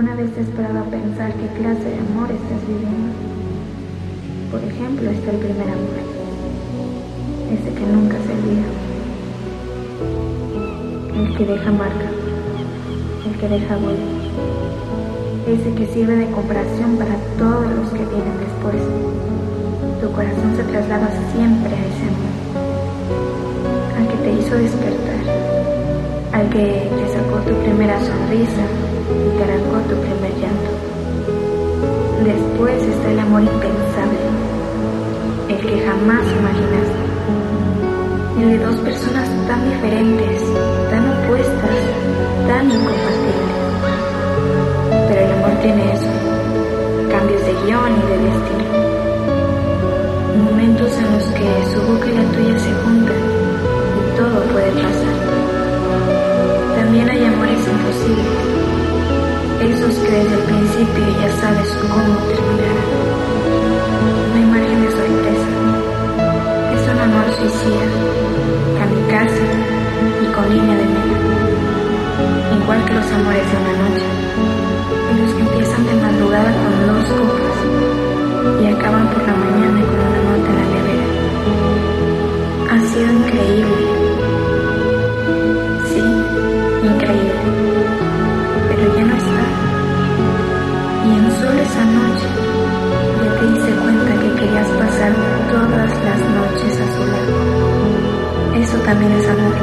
¿Alguna vez te has parado a pensar qué clase de amor estás viviendo? Por ejemplo, está el primer amor, ese que nunca se olvida, el que deja marca, el que deja huella, ese que sirve de comparación para todos los que vienen después. Tu corazón se traslada siempre a ese amor, al que te hizo despertar, al que te sacó tu primera sonrisa te arrancó tu primer llanto. Después está el amor impensable, el que jamás imaginaste, el de dos personas tan diferentes, tan opuestas, tan incompatibles. Pero el amor tiene eso, cambios de guion y de destino. Momentos en los que su boca y la tuya se juntan y todo puede pasar. También hay amores imposibles esos que desde el principio ya sabes cómo terminar. No hay margen de sorpresa. Es un amor suicida, kamikaze y con línea de meta. Igual que los amores de una noche, en los que empiezan de madrugada con dos copas y acaban por la mañana con una nota en la nevera. Ha sido increíble. También es amor,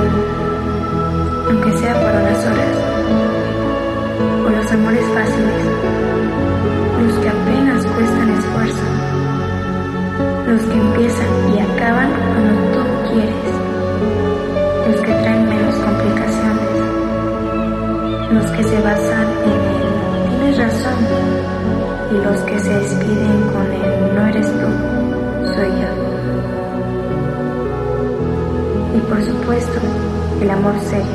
aunque sea por unas horas. O los amores fáciles, los que apenas cuestan esfuerzo, los que empiezan y acaban cuando tú quieres, los que traen menos complicaciones, los que se basan en el tienes razón y los que se despiden con el no eres tú, soy yo. Por supuesto, el amor serio,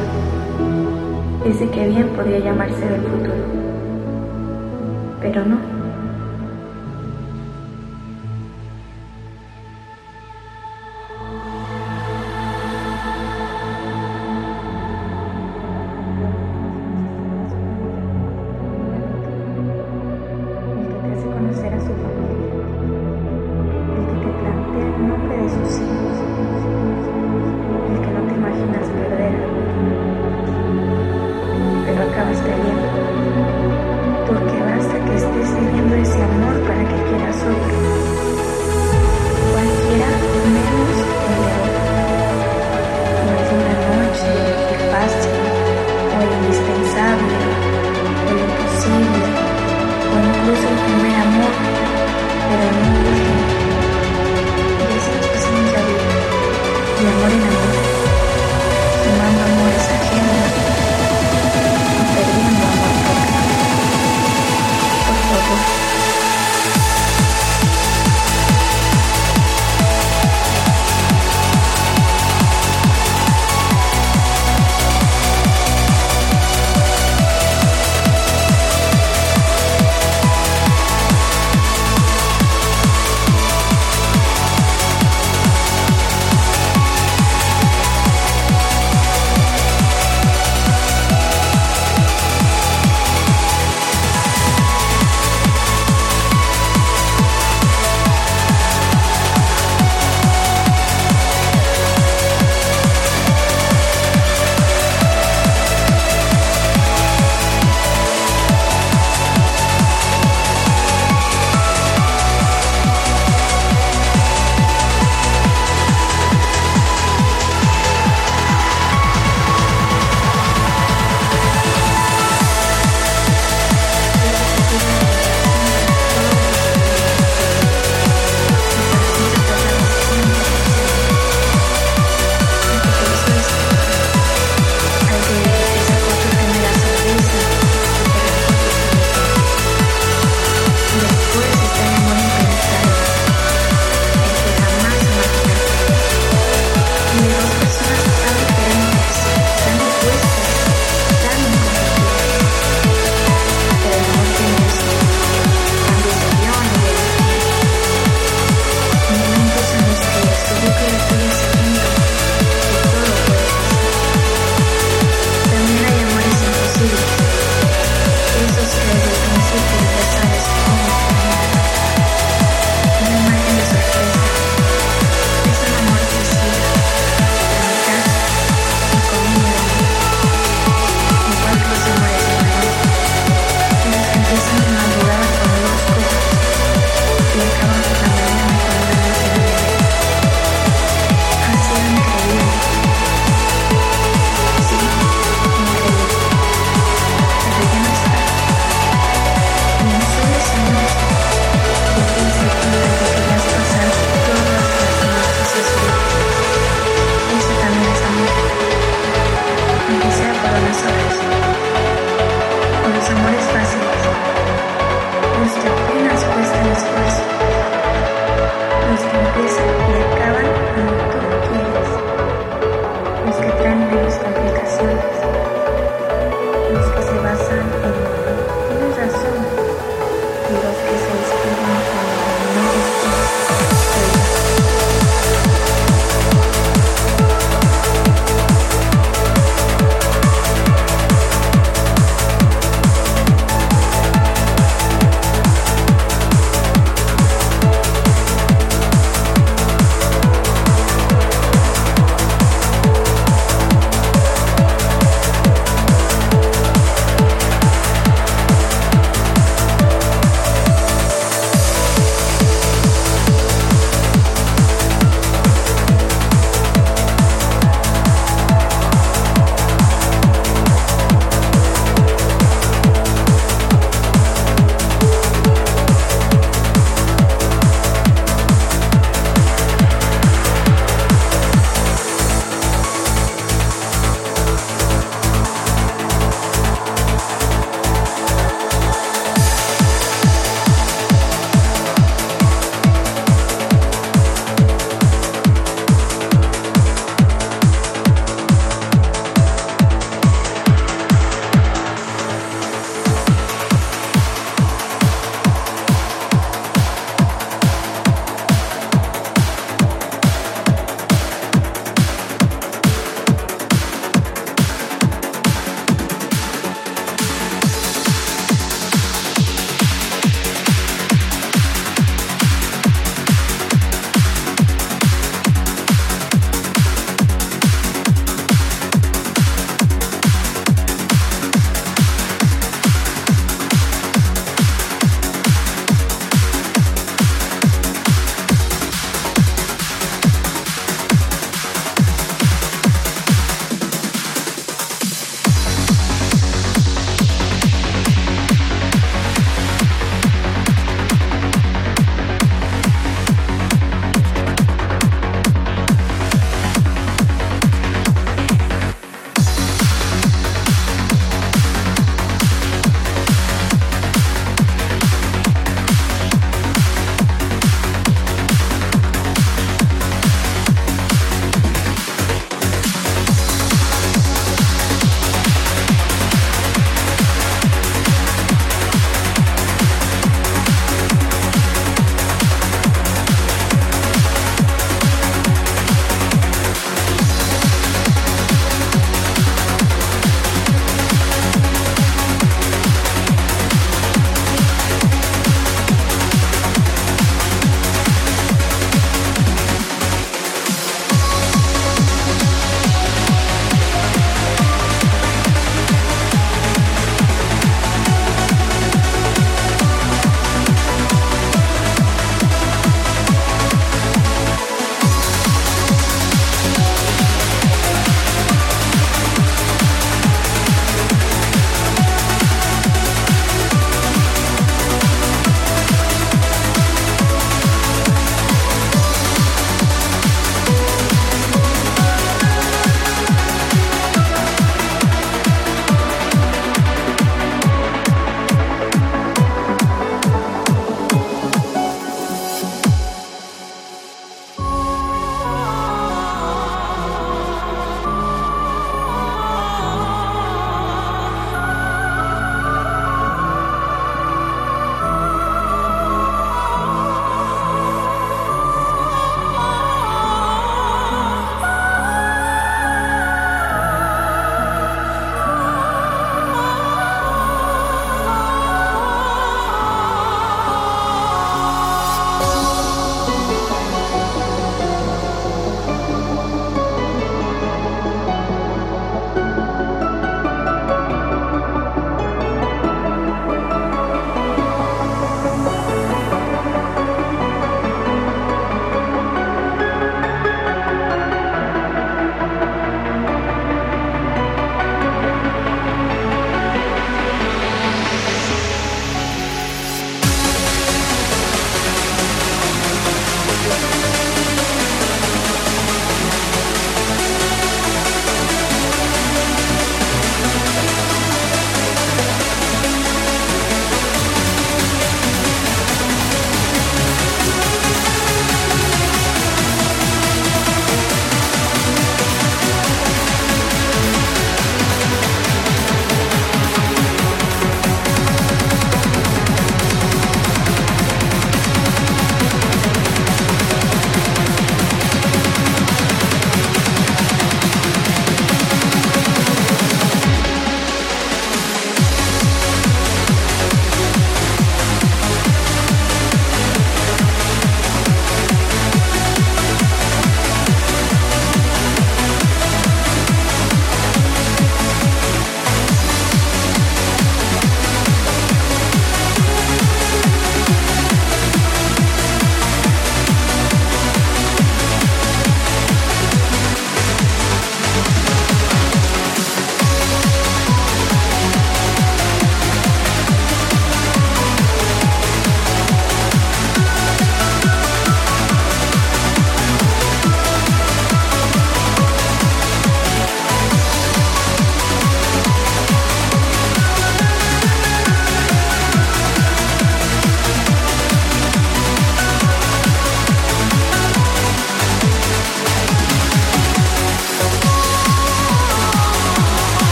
ese que bien podría llamarse del futuro, pero no.